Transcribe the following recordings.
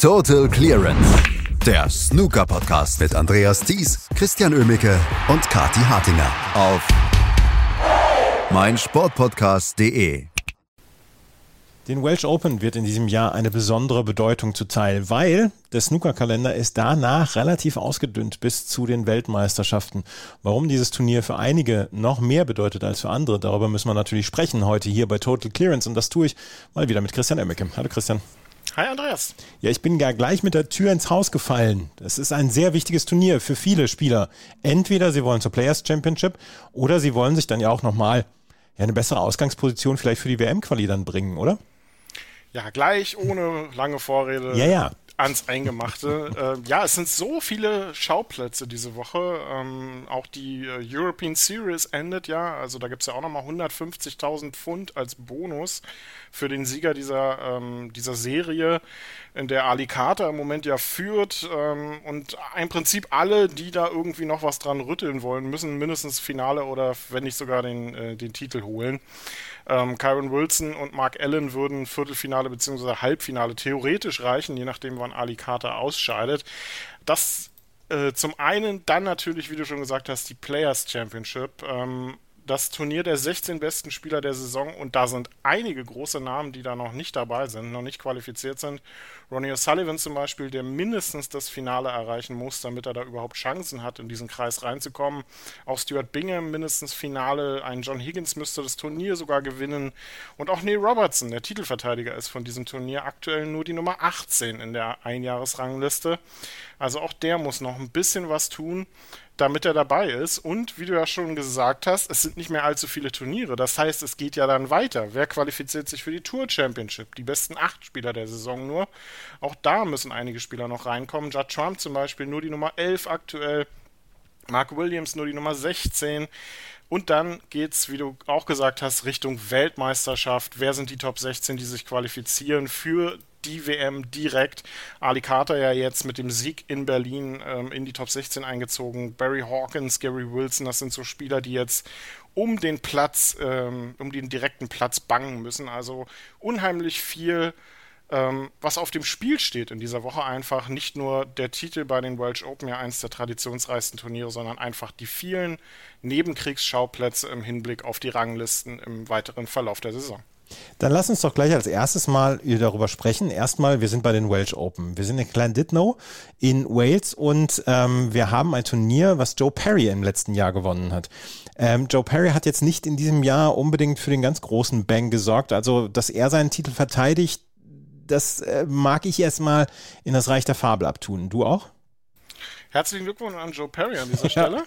Total Clearance. Der Snooker Podcast mit Andreas Thies, Christian Ömicke und Kati Hartinger auf meinsportpodcast.de. Den Welsh Open wird in diesem Jahr eine besondere Bedeutung zuteil, weil der Snookerkalender ist danach relativ ausgedünnt bis zu den Weltmeisterschaften. Warum dieses Turnier für einige noch mehr bedeutet als für andere, darüber müssen wir natürlich sprechen heute hier bei Total Clearance und das tue ich mal wieder mit Christian Emmecke. Hallo Christian. Hi Andreas. Ja, ich bin gar gleich mit der Tür ins Haus gefallen. Das ist ein sehr wichtiges Turnier für viele Spieler. Entweder sie wollen zur Players Championship oder sie wollen sich dann ja auch nochmal ja, eine bessere Ausgangsposition vielleicht für die WM-Quali dann bringen, oder? Ja, gleich, ohne lange Vorrede. Ja, ja ans Eingemachte. äh, ja, es sind so viele Schauplätze diese Woche. Ähm, auch die äh, European Series endet ja. Also da gibt es ja auch nochmal 150.000 Pfund als Bonus für den Sieger dieser, ähm, dieser Serie, in der Ali Carter im Moment ja führt. Ähm, und im Prinzip alle, die da irgendwie noch was dran rütteln wollen, müssen mindestens Finale oder wenn nicht sogar den, äh, den Titel holen. Ähm, Kyron Wilson und Mark Allen würden Viertelfinale bzw. Halbfinale theoretisch reichen, je nachdem, wann Ali Carter ausscheidet. Das äh, zum einen dann natürlich, wie du schon gesagt hast, die Players Championship. Ähm, das Turnier der 16 besten Spieler der Saison und da sind einige große Namen, die da noch nicht dabei sind, noch nicht qualifiziert sind. Ronnie O'Sullivan zum Beispiel, der mindestens das Finale erreichen muss, damit er da überhaupt Chancen hat, in diesen Kreis reinzukommen. Auch Stuart Bingham mindestens Finale. Ein John Higgins müsste das Turnier sogar gewinnen. Und auch Neil Robertson, der Titelverteidiger ist von diesem Turnier aktuell nur die Nummer 18 in der Einjahresrangliste. Also auch der muss noch ein bisschen was tun damit er dabei ist. Und wie du ja schon gesagt hast, es sind nicht mehr allzu viele Turniere. Das heißt, es geht ja dann weiter. Wer qualifiziert sich für die Tour Championship? Die besten acht Spieler der Saison nur. Auch da müssen einige Spieler noch reinkommen. Judd Trump zum Beispiel nur die Nummer 11 aktuell. Mark Williams nur die Nummer 16. Und dann geht es, wie du auch gesagt hast, Richtung Weltmeisterschaft. Wer sind die Top 16, die sich qualifizieren für die WM direkt. Ali Carter ja jetzt mit dem Sieg in Berlin ähm, in die Top 16 eingezogen. Barry Hawkins, Gary Wilson, das sind so Spieler, die jetzt um den Platz, ähm, um den direkten Platz bangen müssen. Also unheimlich viel, ähm, was auf dem Spiel steht in dieser Woche. Einfach nicht nur der Titel bei den Welsh Open, ja eins der traditionsreichsten Turniere, sondern einfach die vielen Nebenkriegsschauplätze im Hinblick auf die Ranglisten im weiteren Verlauf der Saison. Dann lass uns doch gleich als erstes mal darüber sprechen. Erstmal, wir sind bei den Welsh Open. Wir sind in Llandudno in Wales und ähm, wir haben ein Turnier, was Joe Perry im letzten Jahr gewonnen hat. Ähm, Joe Perry hat jetzt nicht in diesem Jahr unbedingt für den ganz großen Bang gesorgt. Also, dass er seinen Titel verteidigt, das äh, mag ich erstmal in das Reich der Fabel abtun. Du auch? Herzlichen Glückwunsch an Joe Perry an dieser Stelle.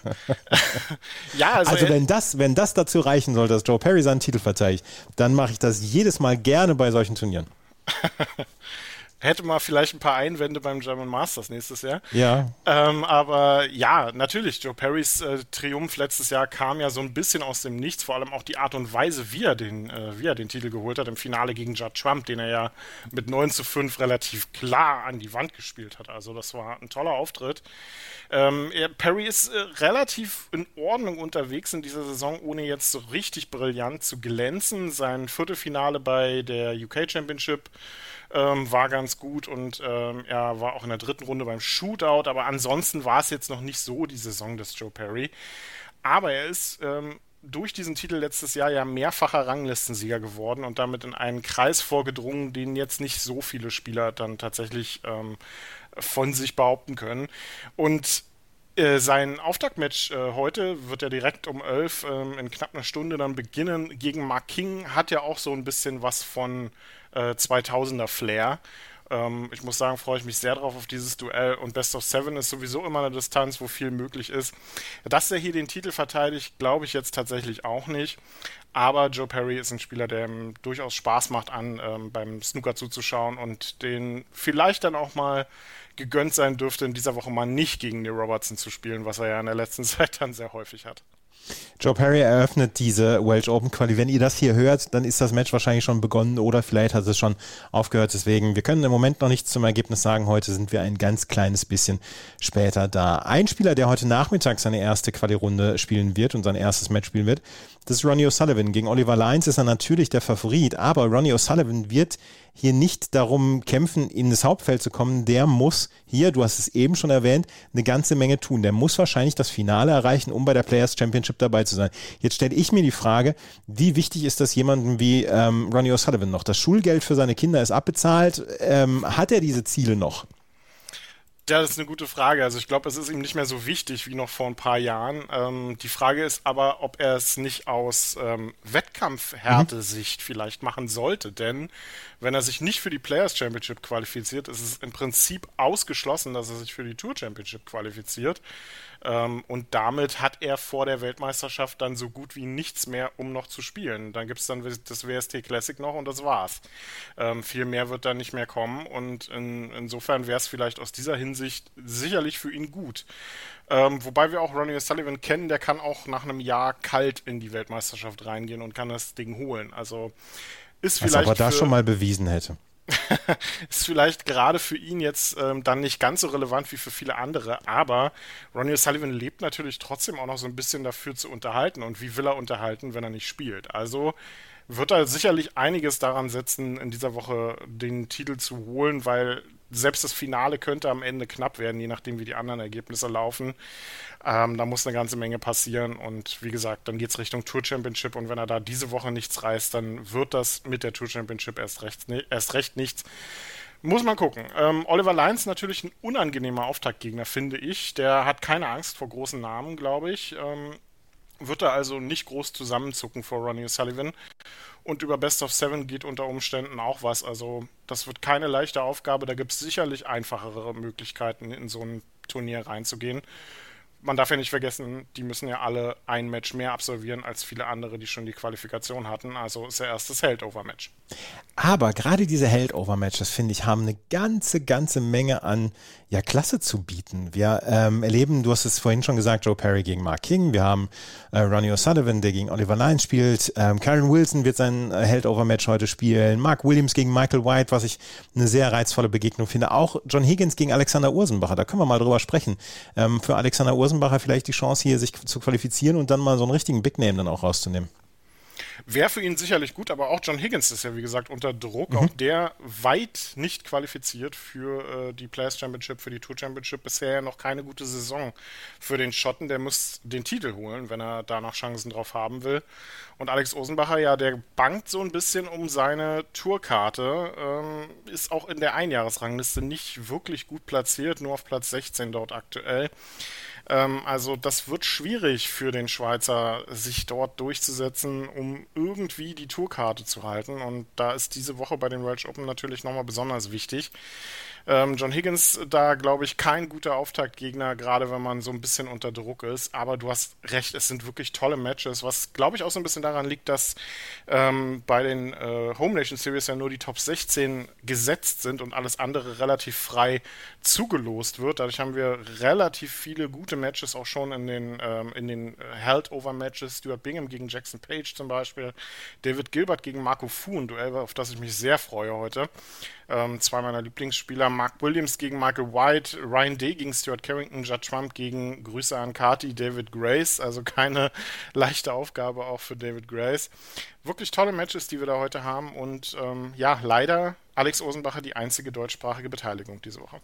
ja, also, also wenn das, wenn das dazu reichen soll, dass Joe Perry seinen Titel verteidigt, dann mache ich das jedes Mal gerne bei solchen Turnieren. hätte mal vielleicht ein paar Einwände beim German Masters nächstes Jahr. Ja. Ähm, aber ja, natürlich, Joe Perrys äh, Triumph letztes Jahr kam ja so ein bisschen aus dem Nichts, vor allem auch die Art und Weise, wie er den, äh, wie er den Titel geholt hat im Finale gegen Judd Trump, den er ja mit 9 zu 5 relativ klar an die Wand gespielt hat. Also das war ein toller Auftritt. Ähm, er, Perry ist äh, relativ in Ordnung unterwegs in dieser Saison, ohne jetzt so richtig brillant zu glänzen. Sein Viertelfinale bei der UK Championship ähm, war ganz gut und ähm, er war auch in der dritten Runde beim Shootout, aber ansonsten war es jetzt noch nicht so die Saison des Joe Perry. Aber er ist ähm, durch diesen Titel letztes Jahr ja mehrfacher Ranglistensieger geworden und damit in einen Kreis vorgedrungen, den jetzt nicht so viele Spieler dann tatsächlich ähm, von sich behaupten können. Und äh, sein Auftaktmatch äh, heute wird ja direkt um 11 ähm, in knapp einer Stunde dann beginnen gegen Mark King. Hat ja auch so ein bisschen was von äh, 2000er Flair. Ähm, ich muss sagen, freue ich mich sehr drauf auf dieses Duell und Best of Seven ist sowieso immer eine Distanz, wo viel möglich ist. Dass er hier den Titel verteidigt, glaube ich jetzt tatsächlich auch nicht. Aber Joe Perry ist ein Spieler, der ihm durchaus Spaß macht, an ähm, beim Snooker zuzuschauen und den vielleicht dann auch mal gegönnt sein dürfte, in dieser Woche mal nicht gegen Neil Robertson zu spielen, was er ja in der letzten Zeit dann sehr häufig hat. Joe Perry eröffnet diese Welsh Open Quali. Wenn ihr das hier hört, dann ist das Match wahrscheinlich schon begonnen oder vielleicht hat es schon aufgehört. Deswegen, wir können im Moment noch nichts zum Ergebnis sagen. Heute sind wir ein ganz kleines bisschen später da. Ein Spieler, der heute Nachmittag seine erste Quali-Runde spielen wird und sein erstes Match spielen wird, das ist Ronnie O'Sullivan. Gegen Oliver Lyons ist er natürlich der Favorit, aber Ronnie O'Sullivan wird hier nicht darum kämpfen, in das Hauptfeld zu kommen. Der muss hier, du hast es eben schon erwähnt, eine ganze Menge tun. Der muss wahrscheinlich das Finale erreichen, um bei der Players Championship dabei zu sein. Jetzt stelle ich mir die Frage, wie wichtig ist das jemandem wie ähm, Ronnie O'Sullivan noch? Das Schulgeld für seine Kinder ist abbezahlt. Ähm, hat er diese Ziele noch? Ja, das ist eine gute Frage. Also ich glaube, es ist ihm nicht mehr so wichtig wie noch vor ein paar Jahren. Ähm, die Frage ist aber, ob er es nicht aus ähm, Wettkampfhärte-Sicht mhm. vielleicht machen sollte. Denn wenn er sich nicht für die Players Championship qualifiziert, ist es im Prinzip ausgeschlossen, dass er sich für die Tour Championship qualifiziert. Ähm, und damit hat er vor der Weltmeisterschaft dann so gut wie nichts mehr, um noch zu spielen. Dann gibt es dann das WST Classic noch und das war's. Ähm, viel mehr wird da nicht mehr kommen und in, insofern wäre es vielleicht aus dieser Hinsicht sicherlich für ihn gut. Ähm, wobei wir auch Ronnie Sullivan kennen, der kann auch nach einem Jahr kalt in die Weltmeisterschaft reingehen und kann das Ding holen. Also ist vielleicht. Was aber da schon mal bewiesen hätte. ist vielleicht gerade für ihn jetzt ähm, dann nicht ganz so relevant wie für viele andere, aber Ronnie O'Sullivan lebt natürlich trotzdem auch noch so ein bisschen dafür zu unterhalten. Und wie will er unterhalten, wenn er nicht spielt? Also wird er sicherlich einiges daran setzen, in dieser Woche den Titel zu holen, weil selbst das Finale könnte am Ende knapp werden, je nachdem, wie die anderen Ergebnisse laufen. Ähm, da muss eine ganze Menge passieren und wie gesagt, dann geht es Richtung Tour Championship und wenn er da diese Woche nichts reißt, dann wird das mit der Tour Championship erst recht, erst recht nichts. Muss man gucken. Ähm, Oliver Lyons natürlich ein unangenehmer Auftaktgegner, finde ich. Der hat keine Angst vor großen Namen, glaube ich. Ähm, wird er also nicht groß zusammenzucken vor Ronnie Sullivan. Und über Best of Seven geht unter Umständen auch was. Also das wird keine leichte Aufgabe. Da gibt es sicherlich einfachere Möglichkeiten, in so ein Turnier reinzugehen man darf ja nicht vergessen, die müssen ja alle ein Match mehr absolvieren als viele andere, die schon die Qualifikation hatten. Also ist ja erst das Held-Over-Match. Aber gerade diese Held-Over-Matches, finde ich, haben eine ganze, ganze Menge an ja, Klasse zu bieten. Wir ähm, erleben, du hast es vorhin schon gesagt, Joe Perry gegen Mark King. Wir haben äh, Ronnie O'Sullivan, der gegen Oliver Lyons spielt. Ähm, Karen Wilson wird sein äh, Held-Over-Match heute spielen. Mark Williams gegen Michael White, was ich eine sehr reizvolle Begegnung finde. Auch John Higgins gegen Alexander Ursenbacher. Da können wir mal drüber sprechen. Ähm, für Alexander Ursenbacher vielleicht die Chance, hier sich zu qualifizieren und dann mal so einen richtigen Big Name dann auch rauszunehmen. Wäre für ihn sicherlich gut, aber auch John Higgins ist ja, wie gesagt, unter Druck. Mhm. Auch der weit nicht qualifiziert für äh, die Players Championship, für die Tour Championship. Bisher ja noch keine gute Saison für den Schotten. Der muss den Titel holen, wenn er da noch Chancen drauf haben will. Und Alex Osenbacher, ja, der bangt so ein bisschen um seine Tourkarte. Ähm, ist auch in der Einjahresrangliste nicht wirklich gut platziert, nur auf Platz 16 dort aktuell. Ähm, also das wird schwierig für den Schweizer, sich dort durchzusetzen, um irgendwie die Tourkarte zu halten. Und da ist diese Woche bei den Welsh Open natürlich nochmal besonders wichtig. Ähm, John Higgins da, glaube ich, kein guter Auftaktgegner, gerade wenn man so ein bisschen unter Druck ist. Aber du hast recht, es sind wirklich tolle Matches, was, glaube ich, auch so ein bisschen daran liegt, dass ähm, bei den äh, Home Nation Series ja nur die Top 16 gesetzt sind und alles andere relativ frei zugelost wird. Dadurch haben wir relativ viele gute Matches auch schon in den, ähm, in den Held-Over-Matches. Stuart Bingham gegen Jackson Page zum Beispiel, David Gilbert gegen Marco Fu, ein Duell, auf das ich mich sehr freue heute. Ähm, zwei meiner Lieblingsspieler, Mark Williams gegen Michael White, Ryan Day gegen Stuart Carrington, Judd Trump gegen Grüße an Kati, David Grace. Also keine leichte Aufgabe auch für David Grace. Wirklich tolle Matches, die wir da heute haben. Und ähm, ja, leider Alex Osenbacher die einzige deutschsprachige Beteiligung diese Woche.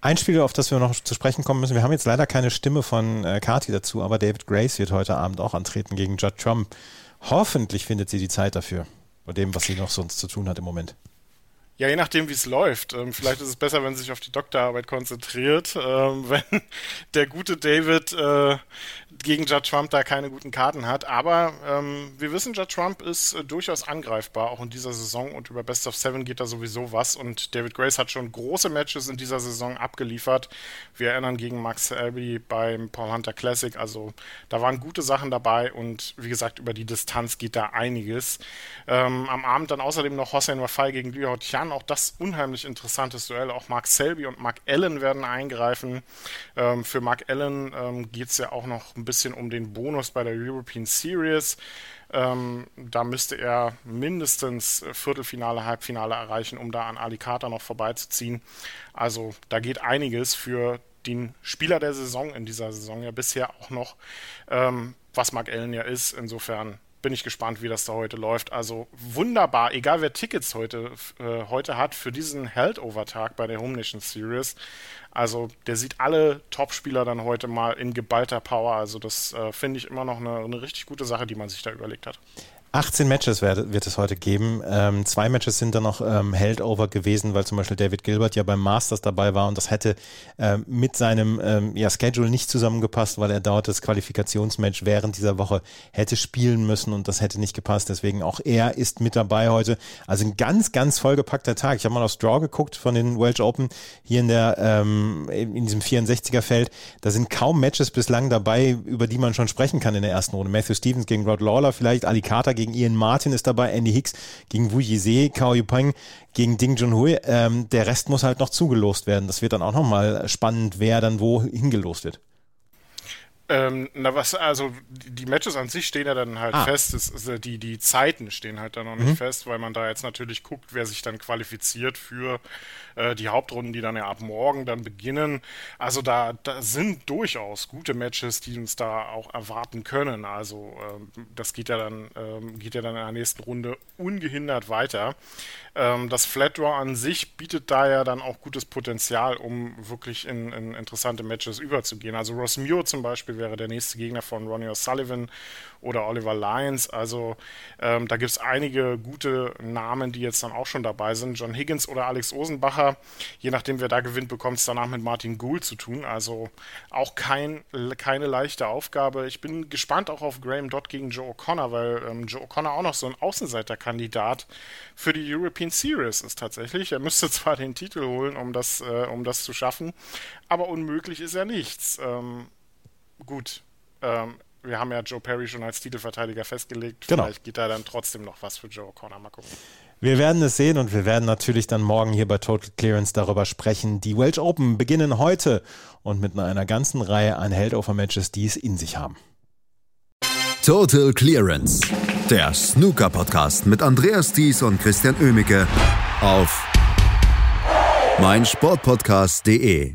Ein Spiel, auf das wir noch zu sprechen kommen müssen, wir haben jetzt leider keine Stimme von äh, Kati dazu, aber David Grace wird heute Abend auch antreten gegen Judd Trump. Hoffentlich findet sie die Zeit dafür, bei dem, was sie noch sonst zu tun hat im Moment. Ja, je nachdem, wie es läuft. Ähm, vielleicht ist es besser, wenn sie sich auf die Doktorarbeit konzentriert. Ähm, wenn der gute David äh, gegen Judd Trump da keine guten Karten hat. Aber ähm, wir wissen, Judd Trump ist äh, durchaus angreifbar, auch in dieser Saison. Und über Best of Seven geht da sowieso was. Und David Grace hat schon große Matches in dieser Saison abgeliefert. Wir erinnern gegen Max Selby beim Paul Hunter Classic. Also da waren gute Sachen dabei. Und wie gesagt, über die Distanz geht da einiges. Ähm, am Abend dann außerdem noch Hossein Wafai gegen Liu Tian dann auch das unheimlich interessantes Duell. Auch Mark Selby und Mark Allen werden eingreifen. Ähm, für Mark Allen ähm, geht es ja auch noch ein bisschen um den Bonus bei der European Series. Ähm, da müsste er mindestens Viertelfinale, Halbfinale erreichen, um da an Alicata noch vorbeizuziehen. Also da geht einiges für den Spieler der Saison in dieser Saison ja bisher auch noch, ähm, was Mark Allen ja ist. Insofern bin ich gespannt, wie das da heute läuft. Also wunderbar, egal wer Tickets heute, äh, heute hat für diesen Heldover-Tag bei der Home Nation Series. Also der sieht alle Top-Spieler dann heute mal in geballter Power. Also das äh, finde ich immer noch eine, eine richtig gute Sache, die man sich da überlegt hat. 18 Matches wird, wird es heute geben. Ähm, zwei Matches sind dann noch ähm, Heldover gewesen, weil zum Beispiel David Gilbert ja beim Masters dabei war und das hätte ähm, mit seinem ähm, ja, Schedule nicht zusammengepasst, weil er dort das Qualifikationsmatch während dieser Woche hätte spielen müssen und das hätte nicht gepasst. Deswegen auch er ist mit dabei heute. Also ein ganz, ganz vollgepackter Tag. Ich habe mal aufs Draw geguckt von den Welsh Open hier in der ähm, in diesem 64er Feld. Da sind kaum Matches bislang dabei, über die man schon sprechen kann in der ersten Runde. Matthew Stevens gegen Rod Lawler, vielleicht Ali Carter gegen gegen Ian Martin ist dabei, Andy Hicks gegen Wu Yise, Kao Yupeng gegen Ding Junhui. Ähm, der Rest muss halt noch zugelost werden. Das wird dann auch nochmal spannend, wer dann wo hingelost wird. Ähm, na was, also die Matches an sich stehen ja dann halt ah. fest. Es, also die, die Zeiten stehen halt dann noch nicht mhm. fest, weil man da jetzt natürlich guckt, wer sich dann qualifiziert für äh, die Hauptrunden, die dann ja ab morgen dann beginnen. Also da, da sind durchaus gute Matches, die uns da auch erwarten können. Also ähm, das geht ja dann, ähm, geht ja dann in der nächsten Runde ungehindert weiter. Ähm, das Flat Draw an sich bietet da ja dann auch gutes Potenzial, um wirklich in, in interessante Matches überzugehen. Also Ross Muir zum Beispiel wäre der nächste Gegner von Ronnie O'Sullivan oder Oliver Lyons. Also ähm, da gibt es einige gute Namen, die jetzt dann auch schon dabei sind. John Higgins oder Alex Osenbacher, je nachdem wer da gewinnt, bekommt es danach mit Martin Gould zu tun. Also auch kein, keine leichte Aufgabe. Ich bin gespannt auch auf Graham Dodd gegen Joe O'Connor, weil ähm, Joe O'Connor auch noch so ein Außenseiterkandidat für die European Series ist tatsächlich. Er müsste zwar den Titel holen, um das, äh, um das zu schaffen, aber unmöglich ist er nichts. Ähm, gut, ähm, wir haben ja Joe Perry schon als Titelverteidiger festgelegt. Genau. Vielleicht geht da dann trotzdem noch was für Joe O'Connor. Mal gucken. Wir werden es sehen und wir werden natürlich dann morgen hier bei Total Clearance darüber sprechen. Die Welsh Open beginnen heute und mit einer ganzen Reihe an Heldover-Matches, die es in sich haben. Total Clearance, der Snooker-Podcast mit Andreas Thies und Christian Oemicke auf meinsportpodcast.de.